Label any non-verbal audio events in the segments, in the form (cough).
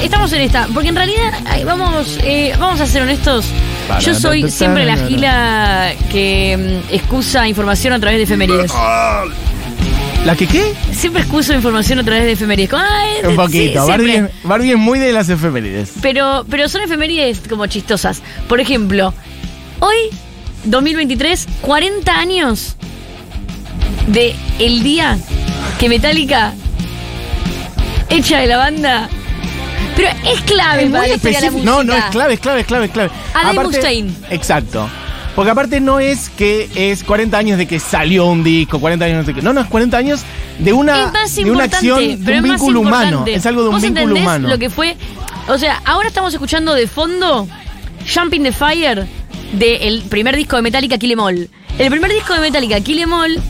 eh, estamos en esta, porque en realidad ay, vamos, eh, vamos a ser honestos. Yo soy siempre la gila que mm, excusa información a través de efemérides. (laughs) ¿La que qué? Siempre excuso información a través de efemérides. Como, ay, Un sí, poquito. Barbie, siempre. es- Barbie es muy de las efemérides. Pero, pero son efemérides como chistosas. Por ejemplo, hoy, 2023, 40 años de el día que Metallica echa de la banda. Pero es clave Es muy la específico. No, no, es clave, es clave, es clave, es clave. A Dave Mustaine. Exacto. Porque aparte no es que es 40 años de que salió un disco, 40 años de que. No, no, es 40 años de una, de una acción, de un vínculo humano. Es algo de un ¿Vos vínculo humano. lo que fue? O sea, ahora estamos escuchando de fondo Jumping the Fire del primer disco de Metallica, Kill Em All. El primer disco de Metallica, Kill Em All,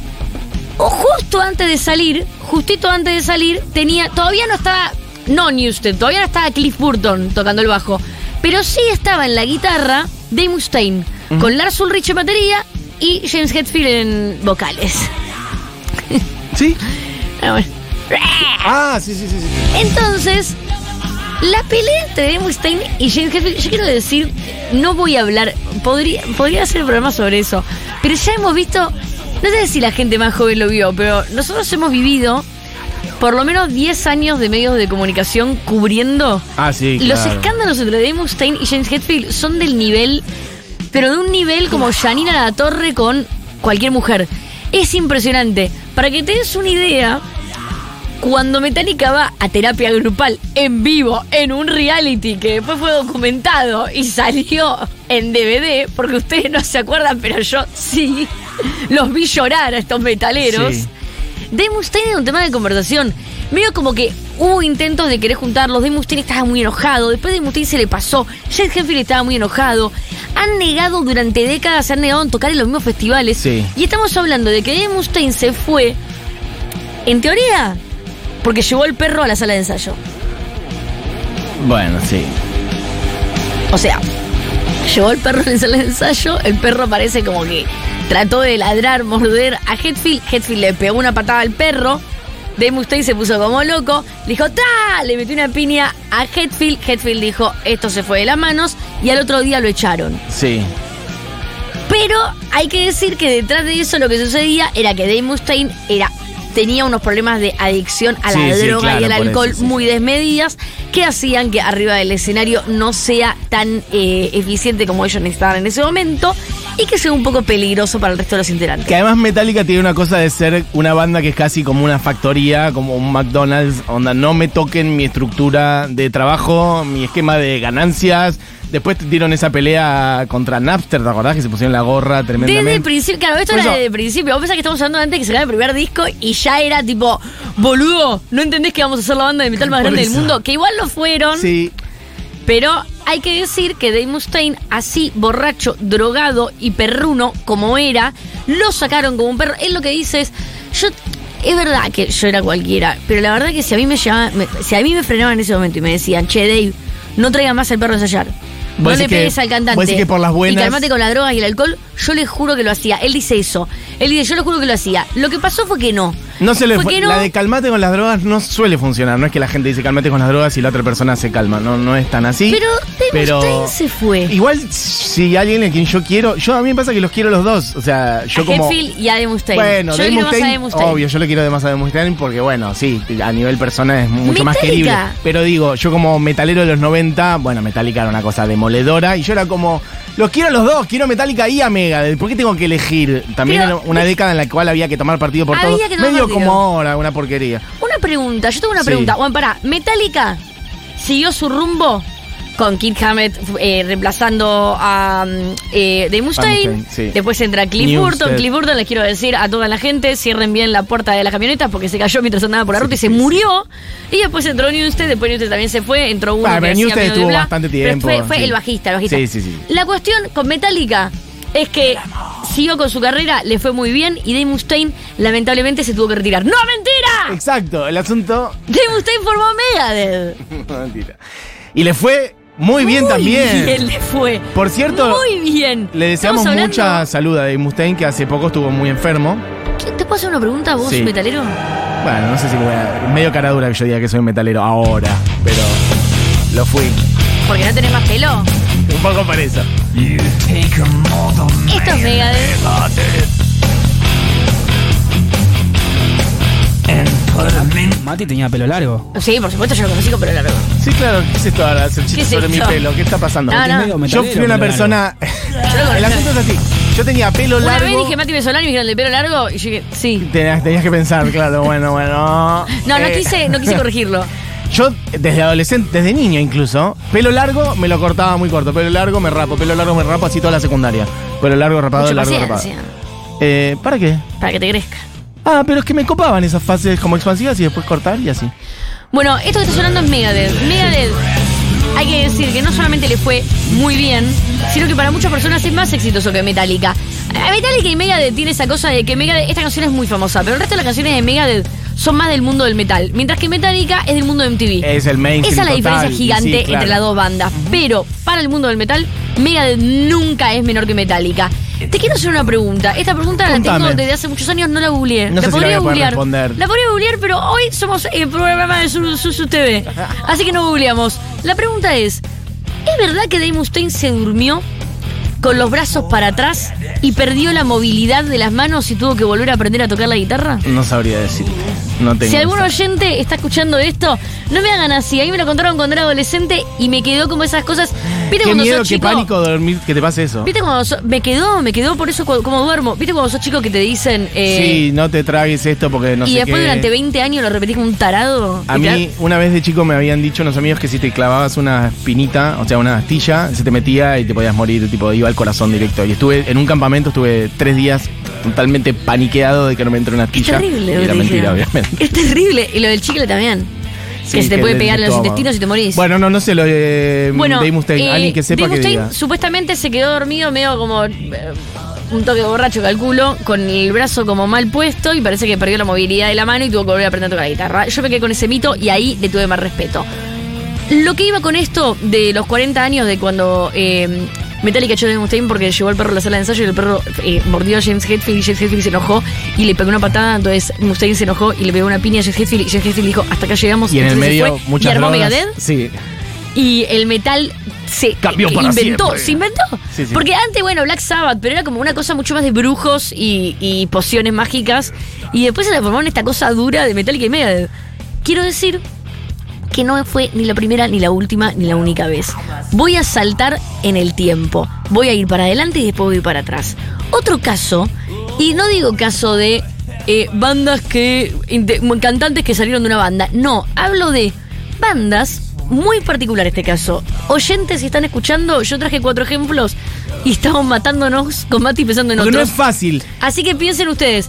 o justo antes de salir, justito antes de salir, tenía, todavía no estaba, no Newsted, todavía no estaba Cliff Burton tocando el bajo, pero sí estaba en la guitarra Dave Mustaine, con Lars Ulrich en batería y James Hetfield en vocales. ¿Sí? (laughs) Ah, bueno. Ah, sí, sí, sí. sí. Entonces, la pelea entre Dave Mustaine y James Hetfield, yo quiero decir, no voy a hablar, podría, podría hacer un programa sobre eso, pero ya hemos visto, no sé si la gente más joven lo vio, pero nosotros hemos vivido por lo menos 10 años de medios de comunicación cubriendo Ah, sí. los escándalos entre Dave Mustaine y James Hetfield son del nivel, pero de un nivel como Janina La Torre con cualquier mujer. Es impresionante. Para que te des una idea, cuando Metallica va a terapia grupal en vivo, en un reality que después fue documentado y salió en DVD, porque ustedes no se acuerdan, pero yo sí, los vi llorar a estos metaleros. Sí. Dave Mustaine era un tema de conversación. Medio como que hubo intentos de querer juntarlos. Dave Mustaine estaba muy enojado. Después Dave Mustaine se le pasó. James Hetfield estaba muy enojado. Han negado durante décadas, se han negado en tocar en los mismos festivales. Sí. Y estamos hablando de que Dave Mustaine se fue, en teoría, porque llevó el perro a la sala de ensayo. Bueno, sí. O sea, llevó el perro a la sala de ensayo, el perro parece como que trató de ladrar, morder a Hetfield, Hetfield le pegó una patada al perro, Dave Mustaine se puso como loco, le dijo ¡Ta! Le metió una piña a Hetfield, Hetfield dijo esto se fue de las manos y al otro día lo echaron. Sí. Pero hay que decir que detrás de eso lo que sucedía era que Dave Mustaine era tenía unos problemas de adicción a la Sí, sí, droga claro, y al alcohol eso, sí, muy desmedidas que hacían que arriba del escenario no sea tan eh, eficiente como ellos necesitaban en ese momento y que sea un poco peligroso para el resto de los integrantes. Que además Metallica tiene una cosa de ser una banda que es casi como una factoría, como un McDonald's, onda, no me toquen mi estructura de trabajo, mi esquema de ganancias. Después dieron esa pelea contra Napster, ¿te acordás? Que se pusieron la gorra tremendamente. Desde el principio, claro, esto Por era eso- desde el principio. Vos pensás que estamos hablando antes de que se el primer disco y ya era tipo, boludo, ¿no entendés que vamos a ser la banda de metal más (laughs) grande del mundo? Que igual lo fueron. Sí, Pero hay que decir que Dave Mustaine, así borracho, drogado y perruno como era, lo sacaron como un perro. Él lo que dice es, yo, es verdad que yo era cualquiera, pero la verdad que si a mí me llamaban, me- si a mí me frenaban en ese momento y me decían, che Dave, no traiga más al perro a ensayar. No le que- pegues al cantante. que por las buenas- Y calmate con la droga y el alcohol. Yo le juro que lo hacía. Él dice eso. Él dice, yo le juro que lo hacía. Lo que pasó fue que no. No se le no. La de calmate con las drogas no suele funcionar. No es que la gente dice calmate con las drogas y la otra persona se calma. No, no es tan así. Pero pero- se fue. Igual, si alguien a quien yo quiero, yo a mí me pasa que los quiero los dos. O sea, yo a como. Hetfield y a Dave Mustaine. Bueno, yo quiero más a obvio, yo le quiero de más a Dave Mustaine porque, bueno, sí, a nivel persona es mucho más querible. Pero digo, yo como metalero de los 90, bueno, Metallica era una cosa demoledora y yo era como, los quiero los dos, quiero Metallica y a Megadeth. ¿Por qué tengo que elegir? También Pero- era una década en la cual había que tomar partido por todo. Medio partido. como ahora, una porquería. Una pregunta, yo tengo una Sí. pregunta. Bueno, pará, Metallica siguió su rumbo con Kid Hammett eh, reemplazando a mm, eh, Dave Mustaine. Mustaine, sí. Después entra Cliff. Burton. Cliff Burton, les quiero decir a toda la gente, cierren bien la puerta de la camioneta porque se cayó mientras andaba por la ruta y se murió. Y después entró Newsted, después Newsted también se fue, entró uno Ah, que pero de estuvo bastante Pero tiempo, Fue, el bajista, el bajista. Sí, sí, sí. La cuestión con Metallica es que siguió con su carrera, le fue muy bien y Dave Mustaine lamentablemente se tuvo que retirar. ¡No, mentira! Exacto, el asunto. Dave Mustaine formó Megadeth. (laughs) No, mentira. Y le fue muy bien Muy también. bien le fue. Por cierto, Muy bien. le deseamos Estamos hablando- mucha salud a Dave Mustaine, que hace poco estuvo muy enfermo. ¿Qué- ¿Te puedo hacer una pregunta vos, Sí. metalero? Bueno, no sé si voy a. Medio cara dura que yo diga que soy metalero ahora, pero. Lo fui. Porque no tenés más pelo. Un poco por eso. Esto es Megadeth. Mati tenía pelo largo. Sí, por supuesto, yo lo conocí con pelo largo. Sí, claro. ¿Qué es esto ahora? Hacer ¿Qué chistes es sobre mi esto? pelo. ¿Qué está pasando? No, no. Yo fui una pelo persona. (laughs) el asunto es así. Yo tenía pelo Una largo. vez dije Mati Besolano y me dijeron de pelo largo y yo dije, sí. Tenías, tenías que pensar, claro, bueno, bueno. No, no Eh, quise, no quise (laughs) corregirlo. Yo, desde adolescente, desde niño incluso, pelo largo me lo cortaba muy corto. Pelo largo me rapo, pelo largo me rapo, así toda la secundaria. Pelo largo, rapado, Mucha largo, paciencia. rapado. Eh, ¿Para qué? Para que te crezca. Ah, pero es que me copaban esas fases como expansivas y después cortar y así. Bueno, esto que está sonando es Megadeth. Megadeth, hay que decir que no solamente le fue muy bien, sino que para muchas personas es más exitoso que Metallica. Eh, Metallica y Megadeth tiene esa cosa de que Megadeth, esta canción es muy famosa, pero el resto de las canciones de Megadeth son más del mundo del metal, mientras que Metallica es del mundo de MTV. Es el mainstream Esa es la total, diferencia gigante sí, claro. entre las dos bandas. Pero para el mundo del metal, Megadeth nunca es menor que Metallica. Te quiero hacer una pregunta. Esta pregunta la tengo desde hace muchos años, no la googleé. No la sé si la podría voy a poder googlear. responder. La podría googlear, pero hoy somos el programa de Su- Susu TV. Así que no googleamos. La pregunta es: ¿es verdad que Dave Mustaine se durmió con los brazos para atrás y perdió la movilidad de las manos y tuvo que volver a aprender a tocar la guitarra? No sabría decirte. No tengo. Si algún oyente está escuchando esto, no me hagan así. A mí me lo contaron cuando era adolescente y me quedó como esas cosas. ¿Viste Qué cuando miedo, sos qué chico? pánico dormir, que te pase eso. ¿Viste cuando me quedó, me quedó por eso como duermo? ¿Viste cuando sos chico que te dicen eh, sí, no te tragues esto porque no y sé después qué. durante 20 años lo repetís como un tarado? A Y mí, una vez de chico me habían dicho unos amigos que si te clavabas una espinita, o sea, una astilla, se te metía y te podías morir, tipo, iba al corazón directo. Y estuve en un campamento, estuve tres días totalmente paniqueado de que no me entre una Es astilla. terrible. Y era mentira, obviamente. Es terrible. Y lo del chicle también. Sí, que se te puede pegar en los estómago. intestinos y te morís. Bueno, no, no sé, lo de Bueno, Dave Mustaine. eh, Alguien que sepa Dave que Mustaine diga. supuestamente se quedó dormido medio como eh, un toque borracho, calculo, con el brazo como mal puesto y parece que perdió la movilidad de la mano y tuvo que volver a aprender a tocar la guitarra. Yo me quedé con ese mito y ahí le tuve más respeto. Lo que iba con esto de los 40 años de cuando eh, Metallica echó Dave Mustaine porque llevó al perro a la sala de ensayo y el perro eh, mordió a James Hetfield y James Hetfield se enojó y le pegó una patada, entonces Mustaine se enojó y le pegó una piña a James Hetfield y James Hetfield dijo hasta acá llegamos Y en el entonces se medio, fue muchas y armó drogas. Megadeth Sí. y el metal se Cambió para inventó, siempre. se inventó. Sí, sí. Porque antes, bueno, Black Sabbath, pero era como una cosa mucho más de brujos y, y pociones mágicas. Y después se transformó en esta cosa dura de Metallica y Megadeth. Quiero decir que no fue ni la primera, ni la última, ni la única vez. Voy a saltar en el tiempo. Voy a ir para adelante y después voy para atrás. Otro caso, y no digo caso de eh, bandas que. cantantes que salieron de una banda. No, hablo de bandas. Muy particular este caso. Oyentes, si están escuchando, yo traje cuatro ejemplos y estamos matándonos con Mati pensando en Porque no otros. es fácil. Así que piensen ustedes.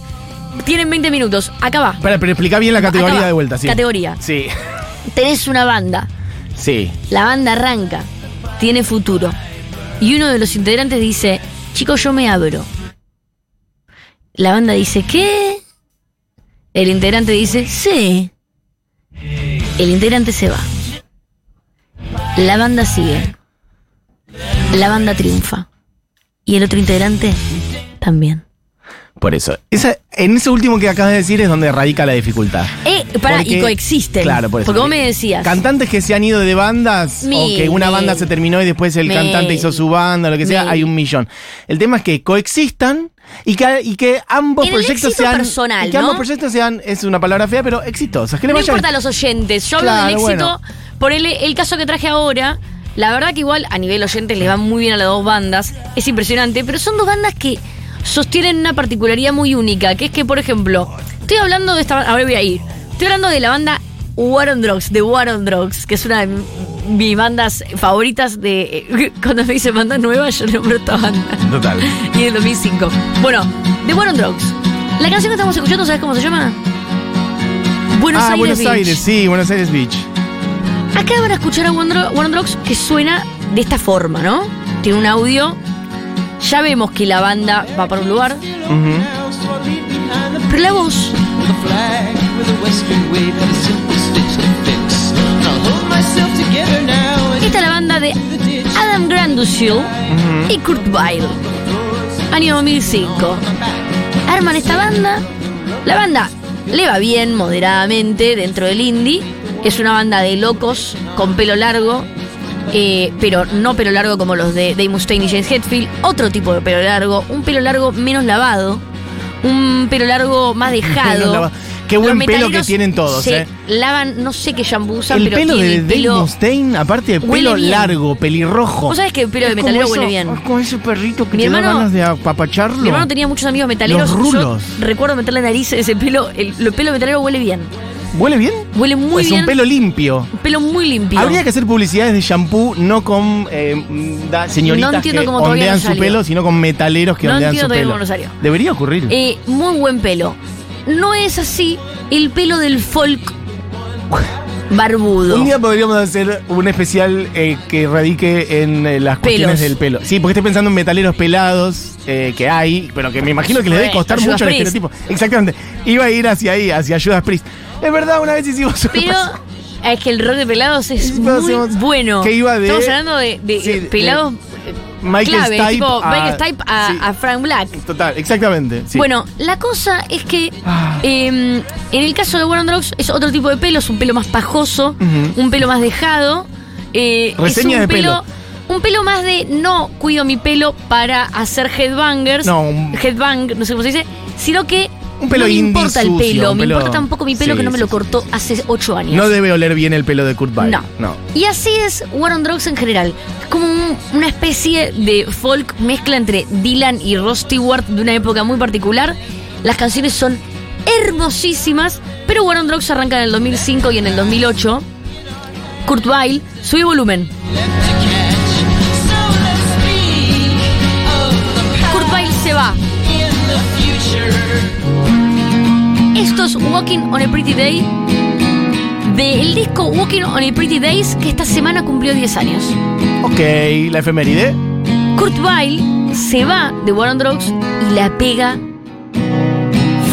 Tienen 20 minutos. Acá va. Espera, pero explica bien la categoría de vuelta, sí. Categoría. Sí. Tenés una banda. Sí. La banda arranca. Tiene futuro. Y uno de los integrantes dice, chicos, yo me abro. La banda dice, ¿qué? El integrante dice, sí. El integrante se va. La banda sigue. La banda triunfa. Y el otro integrante también. Por eso. Esa, en ese último que acabas de decir es donde radica la dificultad. Eh, pará, Porque- y coexisten. Claro, por eso. Porque vos me decías. Cantantes que se han ido de bandas Mil, o que una mil. banda se terminó y después el Mil. cantante hizo su banda, lo que sea, Mil. hay un millón. El tema es que coexistan y que, y que ambos En el proyectos éxito sean. personal, y que ¿no? ambos proyectos sean, es una palabra fea, pero. Que le No vayan- importa a los oyentes, yo hablo Claro, del éxito. bueno. Por el, el caso que traje ahora, la verdad que igual a nivel oyentes les va muy bien a las dos bandas, es impresionante, pero son dos bandas que sostienen una particularidad muy única, que es que, por ejemplo, estoy hablando de esta banda, ahora voy a ir, estoy hablando de la banda War on Drugs, de War on Drugs, que es una de mis bandas favoritas de... (laughs) Cuando me dicen banda nueva, yo nombro esta banda. Total. (laughs) Y del 2005. Bueno, de War on Drugs. La canción que estamos escuchando, ¿sabes cómo se llama? Buenos ah, Aires Buenos Beach. Aires, sí, Buenos Aires Beach. Acá van a escuchar a One One Drugs que suena de esta forma, ¿no? Tiene un audio. Ya vemos que la banda va para un lugar. Pero la voz Esta es la banda de Adam Grandusil y Kurt Weill. Año 2005. Arman esta banda. La banda le va bien, moderadamente, dentro del indie. Es una banda de locos con pelo largo eh, pero no pelo largo como los de Dave Mustaine y James Hetfield. Otro tipo de pelo largo, un pelo largo menos lavado, un pelo largo más dejado. Qué buen pelo que tienen todos, se ¿eh? lavan, no sé qué shampoo usan, El pero pelo de el Dave pelo. Mustaine, aparte de pelo bien. largo, pelirrojo. ¿Vos sabés que el pelo de Es metalero eso- huele bien? Es como ese perrito que Mi te da hermano- ganas de apapacharlo. Mi hermano tenía muchos amigos metaleros. Los rulos. Yo recuerdo meterle nariz ese pelo. El, el pelo metalero huele bien. ¿Huele bien? Huele muy es bien. un pelo limpio. Un pelo muy limpio. Habría que hacer publicidades de shampoo no con eh, da- señoritas No que cómo ondean no su salió. pelo, sino con metaleros que No ondean su pelo. no salió. Debería ocurrir. Eh, muy buen pelo. No es así el pelo del folk barbudo. Un día podríamos hacer un especial eh, que radique en eh, las cuestiones Pelos. del pelo. Sí, porque estoy pensando en metaleros pelados eh, que hay, pero que me imagino que les debe costar mucho el estereotipo. Exactamente. Iba a ir hacia ahí, hacia Judas Priest. Es verdad, una vez hicimos una Pero es que el rock de pelados es muy hacemos- bueno. que iba de- Estamos hablando de, de Sí, de- pelados Michael clave, Stipe tipo a- Michael Stipe a, sí. a Frank Black. Total, exactamente. sí. Bueno, la cosa es que Ah. eh, en el caso de War on Drugs es otro tipo de pelo, es un pelo más pajoso, Ujú. un pelo más dejado. eh, Reseña es un de pelo. Un pelo más de no cuido mi pelo para hacer headbangers, No, un- headbang, no sé cómo se dice, sino que Un pelo no me indie importa el pelo, me pelo- importa tampoco mi pelo Sí, que no me sí, lo cortó hace ocho años. No debe oler bien el pelo de Kurt Weill. No. no. Y así es War on Drugs en general. Es como un- una especie de folk mezcla entre Dylan y Ross Stewart de una época muy particular. Las canciones son hermosísimas, pero War on Drugs arranca en el 2005 y en el 2008. Kurt Weill sube volumen. Esto es Walking on a Pretty Day del disco Walking on a Pretty Days que esta semana cumplió 10 años. Ok, la efeméride. Kurt Weill se va de War on Drugs y la pega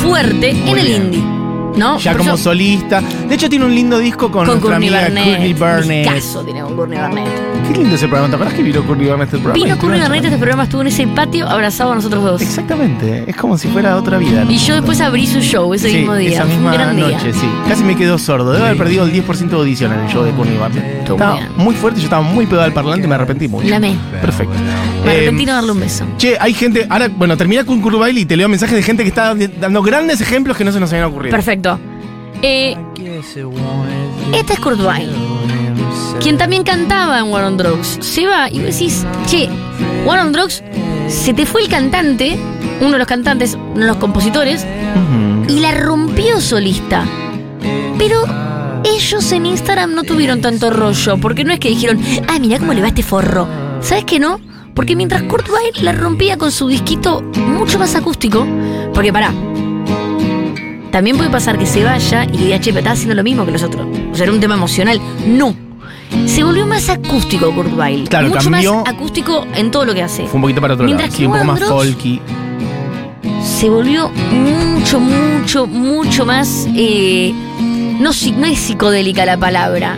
fuerte en el indie. ¿No? Ya como solista. De hecho, tiene un lindo disco con, con nuestra Courtney amiga Barnett. Courtney Barnett. Caso tiene con Courtney Barnett. Qué lindo ese programa. ¿Te acuerdas que vino Courtney Barnett el programa? Vino Courtney charlando. este programa estuvo en ese patio abrazado a nosotros dos. Exactamente. Es como si fuera otra vida. ¿no? Y yo después abrí su show ese Sí, mismo día. Esa misma gran noche, día. sí. Casi me quedó sordo. Debe haber perdido el 10% de audición en el show de Courtney. Estuvo Estaba bien. muy fuerte, yo estaba muy pegado al parlante y me arrepentí mucho. La amé. Perfecto. Me arrepentí no darle un beso. Che, hay gente. Ahora, bueno, termina con Weill y te leo mensajes de gente que está dando grandes ejemplos que no se nos habían ocurrido. Perfecto. Eh, este es Kurt Weill, quien también cantaba en War on Drugs. Se va y vos decís, che, War on Drugs, se te fue el cantante, uno de los cantantes, uno de los compositores, y la rompió solista. Pero ellos en Instagram no tuvieron tanto rollo, porque no es que dijeron, ah, mira cómo le va este forro. ¿Sabes qué no? Porque mientras Kurt Weill la rompía con su disquito mucho más acústico, porque pará, también puede pasar que se vaya y diga, che, pero estaba haciendo lo mismo que los otros. O sea, era un tema emocional. No. Se volvió más acústico Kurt Weill. Claro, mucho cambió. más acústico en todo lo que hace. Fue un poquito para otro Mientras lado. que Sí, un poco más folky. se volvió mucho, mucho, mucho más. eh, no, no es psicodélica la palabra,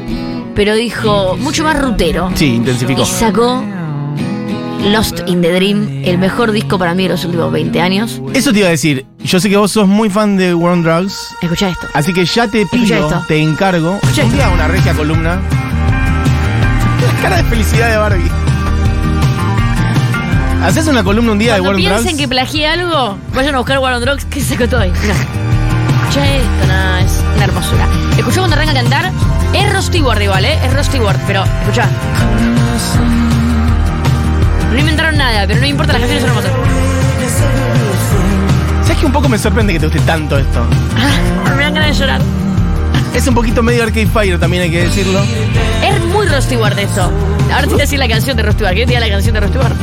pero dijo mucho más rutero. Sí, intensificó. Y sacó Lost in the Dream, el mejor disco para mí de los últimos 20 años. Eso te iba a decir. Yo sé que vos sos muy fan de War on Drugs. Escucha esto. Así que ya te pido, te encargo. Escucha Un día una regia columna. La cara de felicidad de Barbie. ¿Haces una columna un día de War on piensen Drugs? que plagié algo, vayan a buscar War on Drugs, que saco todo ahí. Escucha esto, no, es una hermosura. Escuchá cuando arranca a cantar. Es Ross Stewart igual, ¿eh? Es Ross Stewart, pero escuchá. No inventaron nada, pero no importa, las canciones son hermosas. ¿Sabes que un poco me sorprende que te guste tanto esto? Ah, me dan ganas de llorar. Es un poquito medio Arcade Fire también hay que decirlo. Es muy Ross Stewart esto. Ahora te voy a decir la canción de Stewart. ¿Querés que te la canción de Ross Stewart?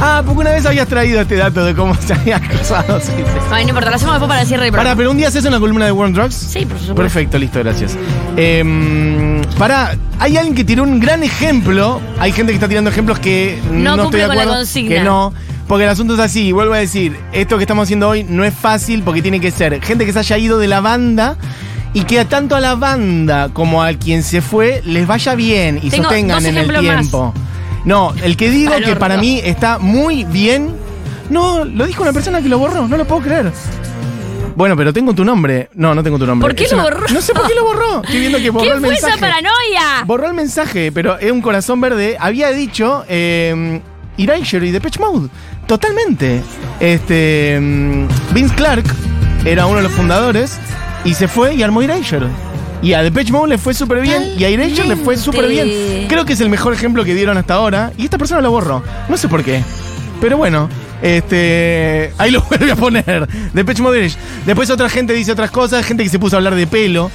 Ah, porque una vez habías traído este dato de cómo se había casado. Sí, sí. Ay, no importa, lo hacemos después para el cierre programa. pero un día haces una columna de on Drugs. Sí, por supuesto. Perfecto, listo, gracias. Eh, pará, hay alguien que tiró un gran ejemplo. Hay gente que está tirando ejemplos que No estoy de con la acuerdo. consigna. Que no. Porque el asunto es así, vuelvo a decir, esto que estamos haciendo hoy no es fácil porque tiene que ser gente que se haya ido de la banda y que a tanto a la banda como a quien se fue les vaya bien y Tengo sostengan dos en el ejemplos más. tiempo. No, el que digo Al que orto. para mí está muy bien. No, lo dijo una persona que lo borró, no lo puedo creer. Bueno, pero tengo tu nombre. No, no tengo tu nombre. ¿Por qué Es lo una- borró? No sé por qué lo borró. (laughs) Estoy viendo que borró ¿Qué el fue mensaje. esa paranoia? Borró el mensaje, pero es un corazón verde. Había dicho eh, Erasure y Depeche Mode. Totalmente. Este. mm, Vince Clark era uno de los fundadores y se fue y armó Erasure. Y a Depeche Mode le fue súper bien y a Erasure le fue súper bien. Totalmente. Creo que es el mejor ejemplo que dieron hasta ahora. Y esta persona lo borró. No sé por qué. Pero bueno, este. Ahí lo (laughs) vuelve a poner. Depeche Mode. Después otra gente dice otras cosas. Gente que se puso a hablar de pelo.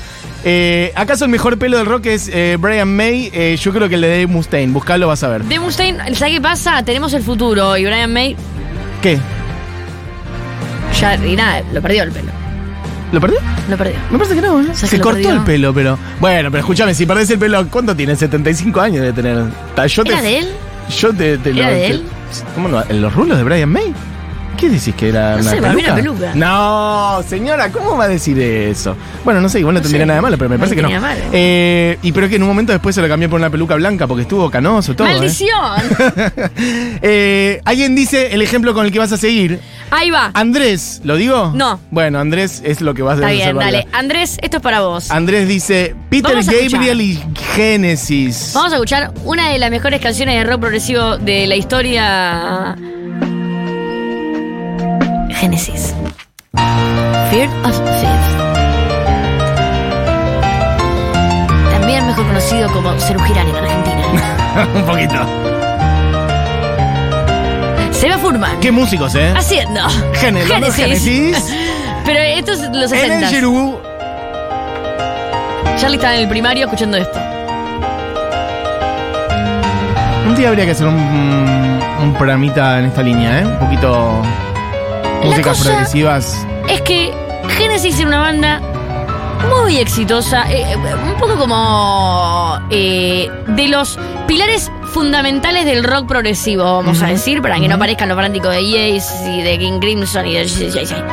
Eh, ¿Acaso el mejor pelo del rock es eh, Brian May? Eh, yo creo que el de Dave Mustaine. Buscalo, vas a ver. De Mustaine, ¿sabes qué pasa? Tenemos el futuro y Brian May ¿Qué? ya, y nada, lo perdió el pelo. ¿Lo perdió? Lo perdió. Me parece que no, ¿eh? ¿Sabes Se que cortó perdió? el pelo, pero. Bueno, pero escúchame, si perdés el pelo, ¿cuánto tiene? 75 años de tener. Yo te, ¿Era de él? Yo te, te ¿Era lo- de te- él? ¿Cómo no? ¿En los rulos de Brian May? ¿Qué decís que era No una sé, peluca? era peluca. No, señora, ¿cómo va a decir eso? Bueno, no sé, igual no, No tendría sé. nada de malo, pero me No parece que no. malo. Eh, y pero que en un momento después se lo cambió por una peluca blanca porque estuvo canoso todo. ¿eh? ¡Maldición! (laughs) Eh, Alguien dice el ejemplo con el que vas a seguir. Ahí va. Andrés, ¿lo digo? No. Bueno, Andrés es lo que vas a Está bien, dale. Andrés, esto es para vos. Andrés dice Peter Vamos a Gabriel y Genesis. Vamos a escuchar una de las mejores canciones de rock progresivo de la historia. Génesis. Fear of Fifth. También mejor conocido como Ceru Girán en Argentina. (laughs) Un poquito. Seba Furman. Qué músicos, ¿eh? Haciendo. Gene- los dos Génesis. Pero esto es los En el 60. Giroud. Charlie estaba en el primario escuchando esto. Un día habría que hacer un, un programita en esta línea, ¿eh? Un poquito. Músicas progresivas. Es que Genesis era una banda muy exitosa, eh, eh, un poco como eh, de los pilares fundamentales del rock progresivo, vamos a decir, para que no parezcan los fanáticos de Yes y de King Crimson y de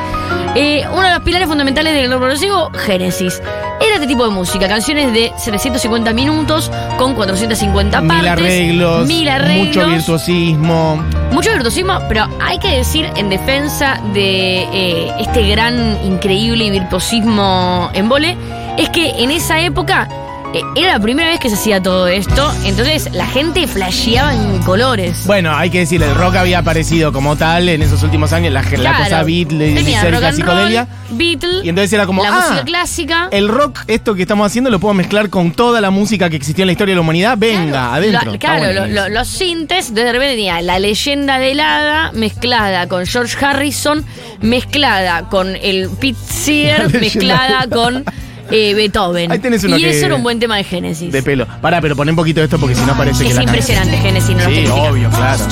Eh, uno de los pilares fundamentales del rock progresivo, Genesis. Era este tipo de música, canciones de 750 minutos con 450 partes. Mil arreglos. mil arreglos. Mucho virtuosismo. Mucho virtuosismo, pero hay que decir en defensa de eh, este gran, increíble virtuosismo en vole, es que en esa época eh, era la primera vez que se hacía todo esto, entonces la gente flasheaba en colores. Bueno, hay que decir, el rock había aparecido como tal en esos últimos años, la, la Claro. cosa beat, le Tenía rock la and psicodelia. roll, Beatle, Y entonces era como, la ah, música clásica. El rock, esto que estamos haciendo, lo puedo mezclar con toda la música que existió en la historia de la humanidad. Venga, adentro. lo- Está claro, bueno lo- eso. lo- los sintes, de repente tenía la leyenda del hada mezclada con George Harrison, mezclada con el Pete Seeger, (laughs) mezclada con eh, Beethoven. Ahí tenés uno y que- eso era un buen tema de Génesis. De pelo. Pará, pero poné un poquito de esto porque si no parece que Es la impresionante Génesis, no lo Sí, estoy criticando. obvio, claro.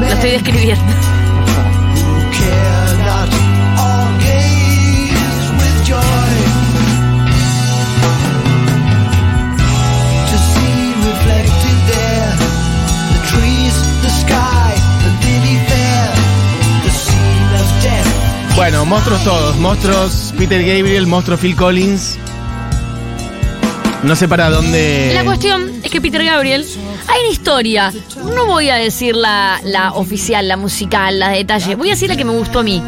Lo estoy describiendo. Bueno, monstruos todos. Monstruos Peter Gabriel, monstruo Phil Collins. No sé para dónde. La cuestión es que Peter Gabriel, hay una historia. No voy a decir la, la oficial, la musical, la de detalle. Voy a decir la que me gustó a mí.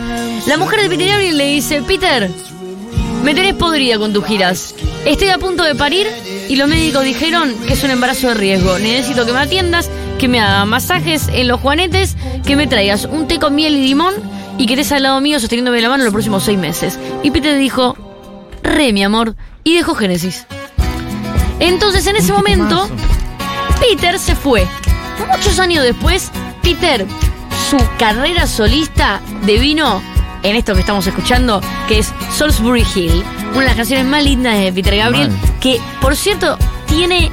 La mujer de Peter Gabriel le dice, Peter, me tenés podrida con tus giras. Estoy a punto de parir y los médicos dijeron que es un embarazo de riesgo. Necesito que me atiendas, que me hagas masajes en los juanetes, que me traigas un té con miel y limón y que estés al lado mío sosteniéndome la mano los próximos seis meses. Y Peter dijo, re mi amor, y dejó Génesis. Entonces en ese momento. Peter se fue. Muchos años después, Peter, su carrera solista devino en esto que estamos escuchando, que es Salisbury Hill, una de las canciones más lindas de Peter Gabriel, que por cierto tiene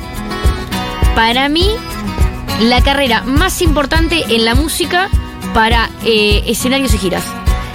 para mí la carrera más importante en la música para eh, escenarios y giras.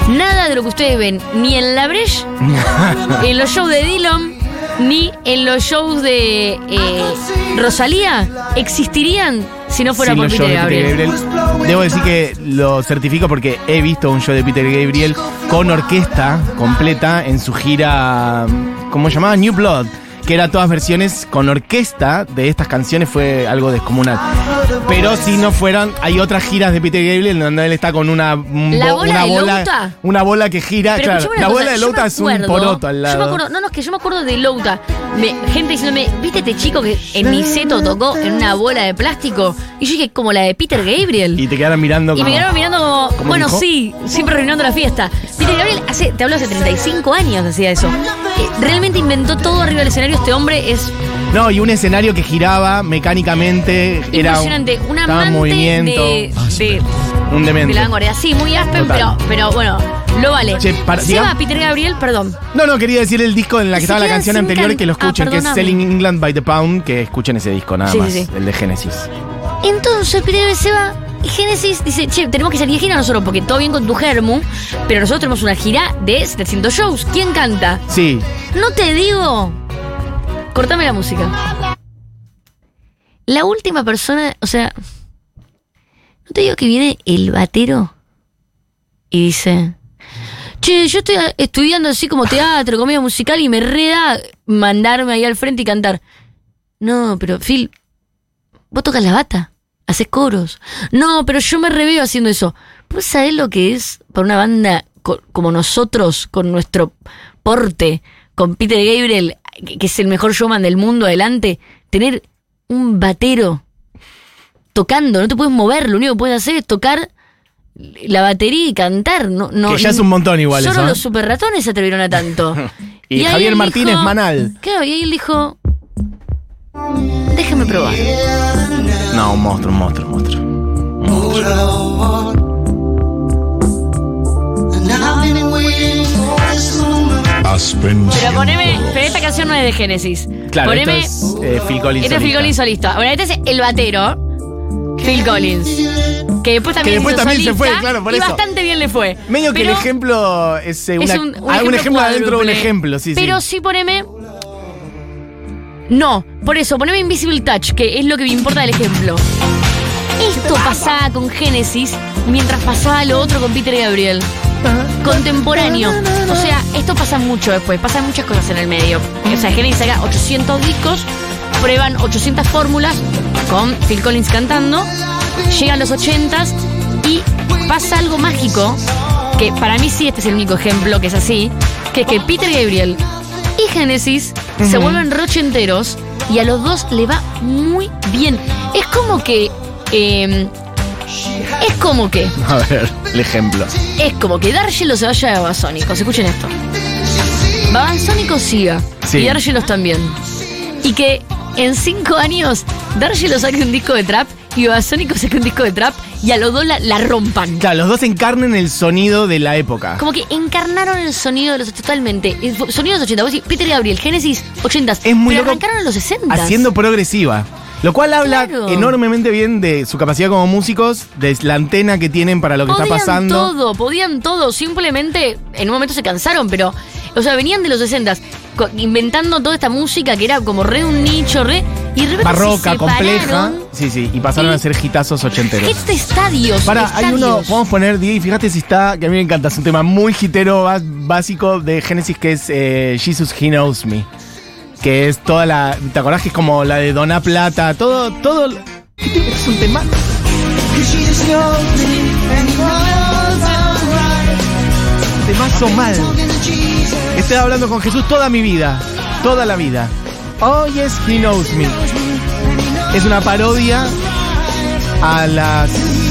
Nada de lo que ustedes ven, ni en La Breche, (laughs) en los shows de Dylan, ni en los shows de eh, Rosalía, existirían si no fuera por los Peter shows de Gabriel. Gabriel. Debo decir que lo certifico porque he visto un show de Peter Gabriel con orquesta completa en su gira, ¿cómo se llamaba? New Blood. que era todas versiones con orquesta de estas canciones, fue algo descomunal. Pero si no fueran, hay otras giras de Peter Gabriel en donde él está con una, un ¿La bo- bola una de bola, Louta? una bola que gira. Pero claro, la cosa, bola de Louta es un poroto al lado. Yo me acuerdo, no, no, es que yo me acuerdo de Louta. Me- gente diciéndome, ¿viste este chico que en Niceto tocó en una bola de plástico? Y yo dije, como la de Peter Gabriel. Y te quedaron mirando Y como. me quedaron mirando como, ¿Cómo bueno, dijo? sí, siempre arruinando la fiesta. Peter Gabriel, hace, te hablo hace 35 años hacía eso. Eh, realmente inventó todo arriba del escenario. Este hombre es No, y un escenario que giraba mecánicamente. Era un- amante movimiento. de, de, Un de demente. la vanguardia. Sí, muy aspen, pero, pero bueno, lo vale. Che, para- Seba, digam- Peter Gabriel, perdón. No, no, quería decir el disco en la que estaba la canción anterior can- que lo Ah, escuchen, que es. Selling England by the Pound, que escuchen ese disco nada Sí, más, sí, sí. el de Genesis. Entonces Peter Gabriel se va y Genesis dice, che, tenemos que salir de gira nosotros porque todo bien con tu Germu, pero nosotros tenemos una gira de 700 shows. ¿Quién canta? Sí, No te digo. Cortame la música. La última persona, o sea, no te digo que viene el batero y dice, che, yo estoy estudiando así como teatro, comedia musical y me reda mandarme ahí al frente y cantar. No, pero Phil, vos tocas la bata, haces coros. No, pero yo me reveo haciendo eso. ¿Vos sabés lo que es para una banda co- como nosotros, con nuestro porte, con Peter Gabriel, que es el mejor showman del mundo adelante, tener un batero tocando, no te puedes mover, lo único que puedes hacer es tocar la batería y cantar. No, no, Que ya es un montón igual Solo eso, ¿eh? los super ratones se atrevieron a tanto. (laughs) Y Javier Martínez dijo- Manal. Claro, y ahí él dijo, déjame probar. No, un monstruo, un monstruo, un monstruo. Un monstruo. Pero poneme, pero esta canción no es de Génesis. Claro, poneme, esto es eh, Phil Collins. este es Phil. Collins solista. Bueno, este es el batero, Phil Collins. Que después también, después hizo también se fue, claro, por y eso. bastante bien le fue. Medio que el ejemplo es, eh, una, es un, un ah, un ejemplo adentro de un ejemplo, sí, sí. Pero sí poneme. No, por eso, poneme Invisible Touch, que es lo que me importa del ejemplo. Esto pasaba con Genesis mientras pasaba lo otro con Peter Gabriel. Contemporáneo. O sea, esto pasa mucho después, pasan muchas cosas en el medio. O sea, Genesis saca 800 discos, prueban 800 fórmulas con Phil Collins cantando, llegan los 80s y pasa algo mágico, que para mí sí este es el único ejemplo que es así, que es que Peter Gabriel y Genesis se vuelven rochenteros y a los dos le va muy bien. Es como que... eh, es como que... A ver, el ejemplo. Es como que Dargelo se vaya de Babasónicos. Escuchen esto. Babasónicos siga. Sí. Y Dargelos también. Y que en cinco años Dargelo saque un disco de trap y Babasónicos saque un disco de trap y a los dos la, la rompan. Claro, los dos encarnen el sonido de la época. Como que encarnaron el sonido de los totalmente. El fo- sonido de los 80. Vos decís, Peter Gabriel, Génesis, 80. Es muy pero loco arrancaron en los 60. Haciendo progresiva. Lo cual habla Claro. enormemente bien de su capacidad como músicos, de la antena que tienen para lo que podían está pasando. todo, podían todo. Simplemente en un momento se cansaron, pero. O sea, venían de los 60 co- inventando toda esta música que era como re un nicho, re. Y de repente Barroca, se compleja. Sí, sí, y pasaron Y- a ser hitazos ochenteros. Hits de estadios. Para, hay uno, estadios. podemos poner, Diego, y fíjate si está, que a mí me encanta, es un tema muy hitero básico de Genesis que es eh, Jesus He Knows Me. Que es toda la. ¿Te acordás que es como la de Dona Plata? Todo, todo. Es un tema. Temazo mal. Estoy hablando con Jesús toda mi vida. Toda la vida. Oh, yes, he knows me. Es una parodia a las.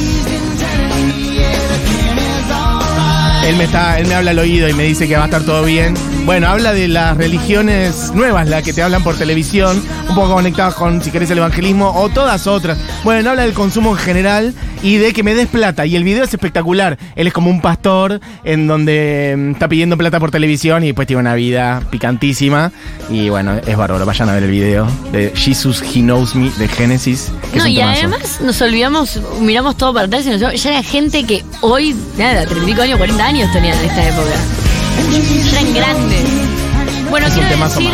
Él me, está, él me habla al oído y me dice que va a estar todo bien. Bueno, habla de las religiones nuevas, las que te hablan por televisión, un poco conectadas con, si querés, el evangelismo o todas otras. Bueno, habla del consumo en general y de que me des plata. Y el video es espectacular. Él es como un pastor en donde mm, está pidiendo plata por televisión y después tiene una vida picantísima. Y bueno, es bárbaro. Vayan a ver el video de Jesus He Knows Me de es No, y temazo. además nos olvidamos, miramos todo para atrás y nos, ya era gente que hoy, nada, 30 y pico años, 40 años tenían en esta época. Eran grandes. Bueno, quiero decir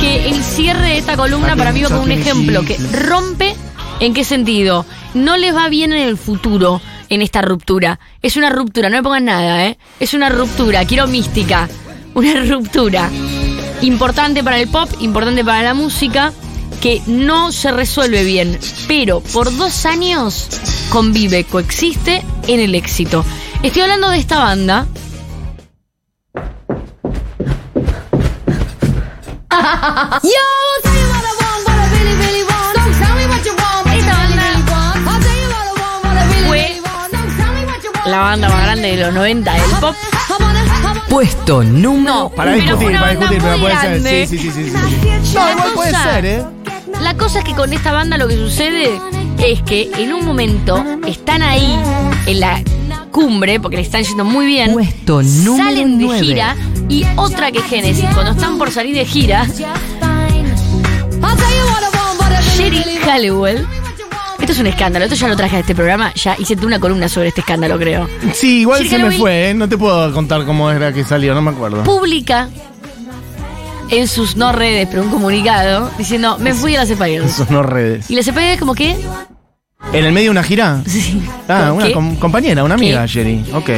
que el cierre de esta columna para mí va como un ejemplo que rompe en qué sentido. No les va bien en el futuro en esta ruptura. Es una ruptura, no me pongan nada, ¿eh? Es una ruptura, quiero mística. Una (laughs) ruptura. importante para el pop, importante para la música, que no se resuelve bien, pero por dos años convive, coexiste en el éxito. Estoy hablando de esta banda. Fue la banda más grande de los 90 del pop. Puesto número. No, Para pero discutir, fue una para banda discutir, pero puede ser. grande. Sí, sí, sí, sí. sí. No, La igual puede ser, ¿eh? La cosa es que con esta banda lo que sucede es que en un momento están ahí en la cumbre, porque le están yendo muy bien. Puesto número Salen de gira y otra que Genesis, cuando están por salir de gira, Sherry Halliwell. Esto es un escándalo, esto ya lo traje a este programa, ya hice una columna sobre este escándalo, creo. Sí, igual se me fue, ¿eh? No te puedo contar cómo era que salió, no me acuerdo. Publica en sus no redes, pero un comunicado, diciendo, me fui a las Spice Son no redes. Y las Spice como que... ¿En el medio de una gira? Sí. Ah, una compañera, una amiga, ¿Qué? Jerry. Ok.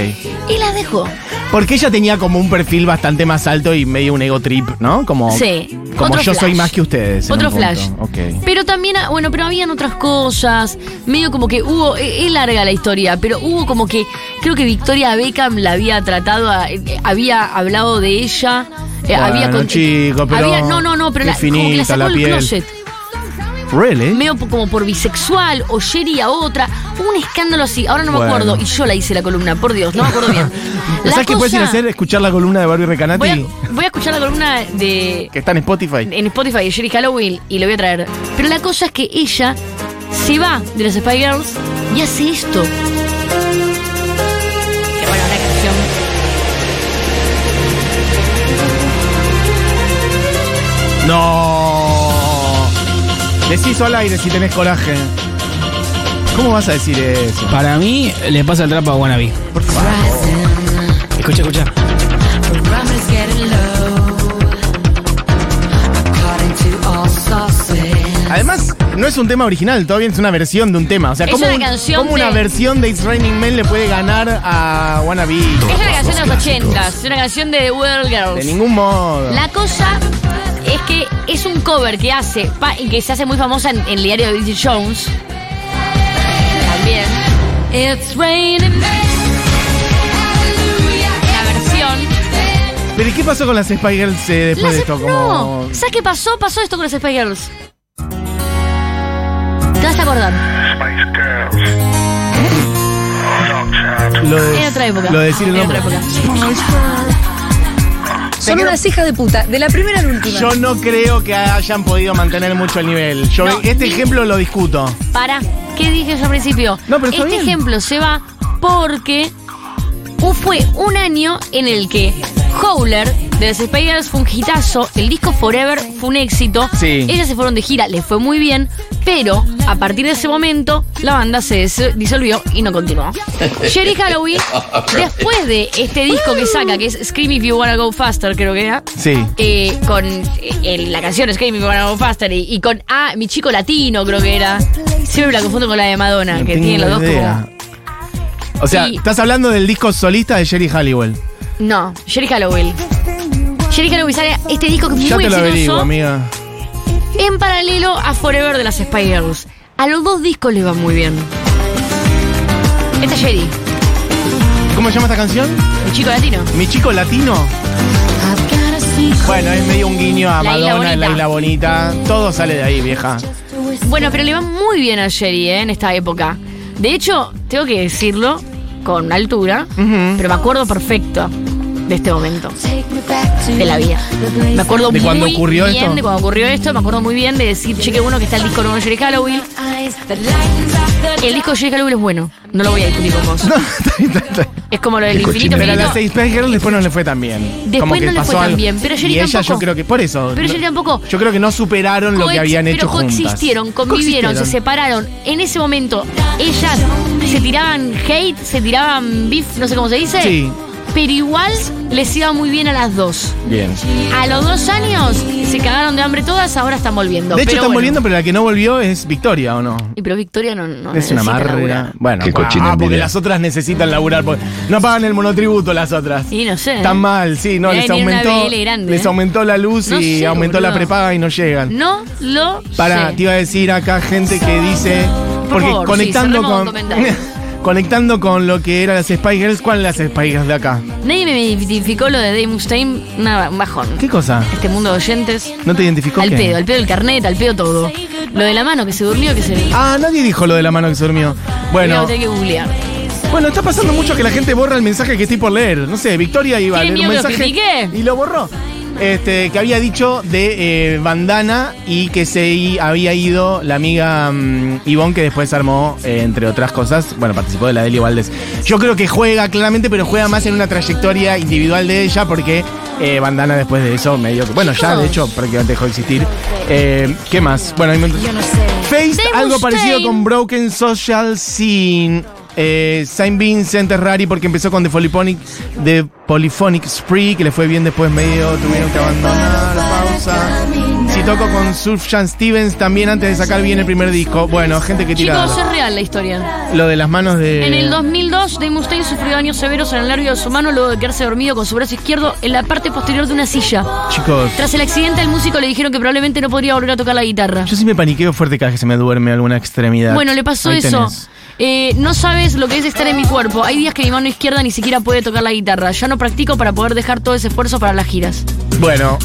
Y las dejó. Porque ella tenía como un perfil bastante más alto y medio un ego trip, ¿no? Como, Sí. como Otro yo soy más que ustedes. Otro flash. Ok. Pero también, ah, bueno, pero habían otras cosas. Medio como que hubo, es larga la historia, pero hubo como que, creo que Victoria Beckham la había tratado, a- eh, había hablado de ella. eh, Bueno, había con- chico, pero había- no, no, no, pero la, como que la sacó la del piel. closet. ¿Really? Medio po- como por bisexual o Sherry a otra. Un escándalo así, ahora no me Bueno. acuerdo. Y yo la hice la columna, por Dios, no me acuerdo bien. (laughs) La ¿Sabes qué puedes ir a cosa- hacer? Escuchar la columna de Barbie Recanati. Voy a, voy a escuchar la columna de, Que está en Spotify. en Spotify de Sherry Halloween y lo voy a traer. Pero la cosa es que ella se va de las Spy Girls y hace esto. Que bueno, una canción. No. Decís al aire si tenés coraje. ¿Cómo vas a decir eso? Para mí, le pasa el trapo a Wannabe. Por favor. Escucha, escucha. Además, no es un tema original, todavía es una versión de un tema. O sea, Es ¿cómo, una un- canción cómo una versión de It's Raining Men le puede ganar a Wannabe? Es una canción de los 80 es una canción de The World De Girls. ningún modo. La cosa es que es un cover que hace y que se hace muy famosa en, en el diario de Bridget Jones. También. It's raining. La versión. ¿Pero y qué pasó con las Spy Girls eh, después Las- de esto? Como... No, ¿sabes qué pasó? Pasó esto con las Spy Girls. Te vas a acordar. Lo de, En otra época. Lo de decir el En nombre. otra época. Son unas hijas de puta, de la primera a la última. Yo no creo que hayan podido mantener mucho el nivel. Yo No, este ni- ejemplo lo discuto. Para, ¿qué dije yo al principio? No, pero este bien. ejemplo se va porque fue un año en el que Howler de Spy Girls fue un hitazo, el disco Forever fue un éxito, Sí. ellas se fueron de gira, les fue muy bien, pero a partir de ese momento la banda se disolvió y no continuó. (laughs) Jerry Halloween, después de este disco que saca, que es Scream If You Wanna Go Faster, creo que era, Sí. eh, con eh, la canción Scream If You Wanna Go Faster y, y con Ah, mi chico latino, creo que era. Siempre la confundo con la de Madonna, No que tiene los dos idea. como. O sea, Y- estás hablando del disco solista de Jerry Halliwell. No, Jerry Halloween. Jerry sale este disco que es Ya muy te lo exitoso amiga. en paralelo a Forever de las Spy Girls. A los dos discos les va muy bien. Esta es Jerry, ¿Cómo se llama esta canción? mi chico latino. Mi chico latino. Bueno, es medio un guiño a La Isla Madonna en la Bonita. isla bonita. Todo sale de ahí, vieja. Bueno, pero le va muy bien a Jerry ¿eh? en esta época. De hecho, tengo que decirlo con altura, Ujú. pero me acuerdo perfecto de este momento de la vida. Me acuerdo ¿De muy cuando ocurrió bien esto? de cuando ocurrió esto. Me acuerdo muy bien de decir, che, qué bueno que está el disco nuevo de Jerry Halloween. El disco de Jerry Halloween es bueno. No lo voy a discutir con vos. (laughs) No, está bien, está bien. Es como lo del infinito Pero a las seis Girls después no le fue tan bien. Después Como que no le fue tan bien, pero Jerry Y ella yo tampoco. creo que por eso. Pero Jerry tampoco. Yo creo que no superaron lo que habían hecho pero juntas. coexistieron, convivieron, se separaron. En ese momento, ellas se tiraban hate, se tiraban beef, no sé cómo se dice. Sí. Pero igual les iba muy bien a las dos. Bien. A los dos años se cagaron de hambre todas, ahora están volviendo. De hecho, Pero están bueno. volviendo, pero la que no volvió es Victoria, ¿o no? Y pero Victoria no, no es una laburar. Bueno, Qué cochina ah, porque envidia. las otras necesitan laburar. porque no pagan el monotributo las otras. Y no sé. Están mal, sí, no, les aumentó, grande, les ¿eh? aumentó la luz No y sé, aumentó la prepaga y no llegan. No lo Para, sé. te iba a decir acá gente que dice. Por Porque favor, conectando sí, con. (laughs) conectando con lo que eran las Spy Girls, ¿cuáles las Spy Girls de acá? Nadie me identificó lo de Dave Mustaine, nada, un bajón. ¿Qué cosa? Este mundo de oyentes. ¿No te identificó Al qué? pedo, al pedo el carnet, al pedo todo. Lo de la mano que se durmió, que se. Ah, nadie dijo lo de la mano que se durmió. Bueno, tengo que googlear. bueno, está pasando mucho que la gente borra el mensaje que estoy por leer. No sé, Victoria iba a ¿Tiene leer un miedo que mensaje y lo borró. Este, que había dicho de eh, Bandana y que se había ido la amiga mm, Ivonne, que después armó, eh, entre otras cosas, bueno, participó de la Delio Valdés. Yo creo que juega claramente, pero juega más en una trayectoria individual de ella, porque eh, Bandana después de eso medio que. Bueno, ya de hecho prácticamente dejó de existir. ¿Qué más? Bueno, hay Dave algo parecido con Broken Social Scene. Eh, Saint Vincent es rari porque empezó con The Polyphonic, The Polyphonic Spree, que le fue bien después medio tuvieron que abandonar, pausa. Si toco con Sufjan Stevens también antes de sacar bien el primer disco. Bueno, gente que tira Chicos, es real la historia. lo de las manos de... En el 2002, Dave Mustaine sufrió daños severos en el nervio de su mano luego de quedarse dormido con su brazo izquierdo en la parte posterior de una silla. Chicos, Tras el accidente, al músico le dijeron que probablemente no podría volver a tocar la guitarra. yo sí me paniqueo fuerte cada vez que se me duerme alguna extremidad. Bueno, le pasó Ahí eso. tenés. Eh, no sabes lo que es estar en mi cuerpo. Hay días que mi mano izquierda ni siquiera puede tocar la guitarra. Ya no practico para poder dejar todo ese esfuerzo para las giras. Bueno,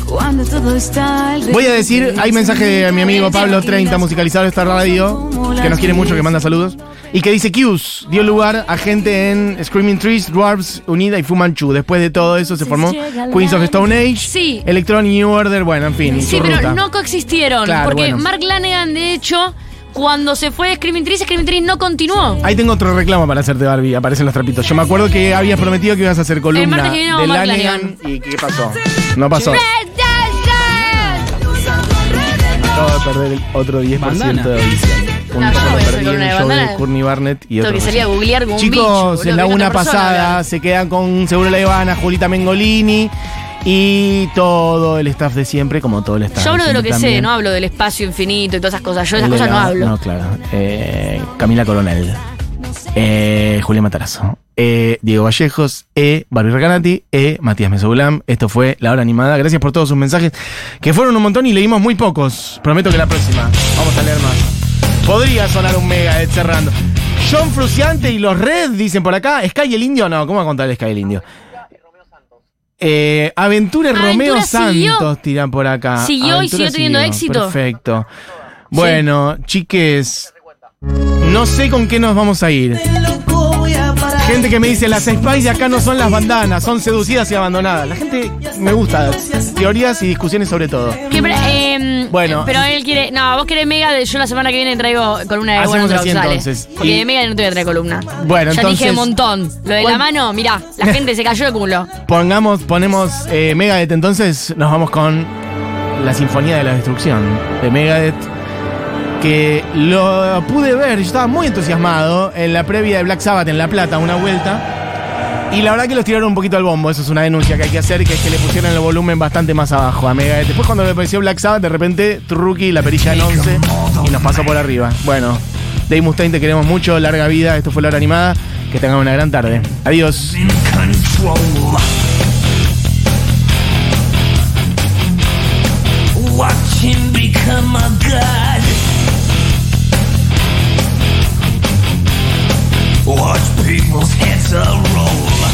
Voy a decir, hay mensaje de mi amigo Pablo 30, musicalizado de esta radio, que nos quiere mucho, que manda saludos, y que dice Q's dio lugar a gente en Screaming Trees, Dwarfs, Unida y Fu Manchu. Después de todo eso se formó Queens of Stone Age, Sí. Electronic New Order, bueno, en fin, Sí, su pero ruta. no coexistieron. Claro, porque bueno. Mark Lanegan, de hecho, cuando se fue de Screaming Trees, Screaming Trees no continuó. Ahí tengo otro reclamo para hacerte, Barbie. Aparecen los trapitos. Yo me acuerdo que habías prometido que ibas a hacer columna martes que viene de vamos Mark Lanegan. ¿Y qué pasó? No pasó. Acabo de perder el otro 10% Bandana. de audición. Un No, perdí en el show de. Courtney Barnett y otro que salir a googlear bicho, Chicos, boludo, en la una persona, pasada ¿verdad? se quedan con Seguro La Ivana, Julita Mengolini y todo el staff de siempre, como todo el staff. Yo hablo de lo que sé, no hablo del espacio infinito y todas esas cosas. Yo de esas cosas no hablo. No, claro. Eh, Camila Coronel. Eh, Julián Matarazo. Eh, Diego Vallejos. E. Barbie Recanati. E. Matías Mesobulam. Esto fue La Hora Animada. Gracias por todos sus mensajes, que fueron un montón y leímos muy pocos. Prometo que la próxima vamos a leer más. Podría sonar un mega cerrando. John Fruciante y los Red dicen por acá. ¿Sky el Indio? No, ¿cómo va a contar Sky el Indio? Eh, Aventura Aventura Romeo siguió. Santos tiran por acá. Siguió y Aventura siguió teniendo siguió. éxito. Perfecto. Bueno, chiques, no sé con qué nos vamos a ir. Gente que me dice, las Spice de acá no son las bandanas, son seducidas y abandonadas. La gente me gusta, teorías y discusiones sobre todo. Que, pero, em, Bueno. Pero él quiere. No, vos querés Mega. Yo la semana que viene traigo columna de Bueno entonces. Porque Y- de Mega no te voy a traer columna. Bueno, ya entonces- dije un montón. Lo de la ¿Cuál- mano, mirá, la gente se cayó de culo. (laughs) Pongamos, ponemos eh, Megadeth, entonces nos vamos con la Sinfonía de la Destrucción de Megadeth. Que lo pude ver, yo estaba muy entusiasmado en la previa de Black Sabbath en La Plata, una vuelta. Y la verdad que los tiraron un poquito al bombo, eso es una denuncia que hay que hacer, que es que le pusieron el volumen bastante más abajo a Megadeth. Después cuando le apareció Black Sabbath, de repente, Truki, la perilla en 11, y nos pasó por arriba. Bueno, Dave Mustaine, te queremos mucho, larga vida, esto fue la hora animada, que tengan una gran tarde. Adiós. become a god. Watch people's heads roll.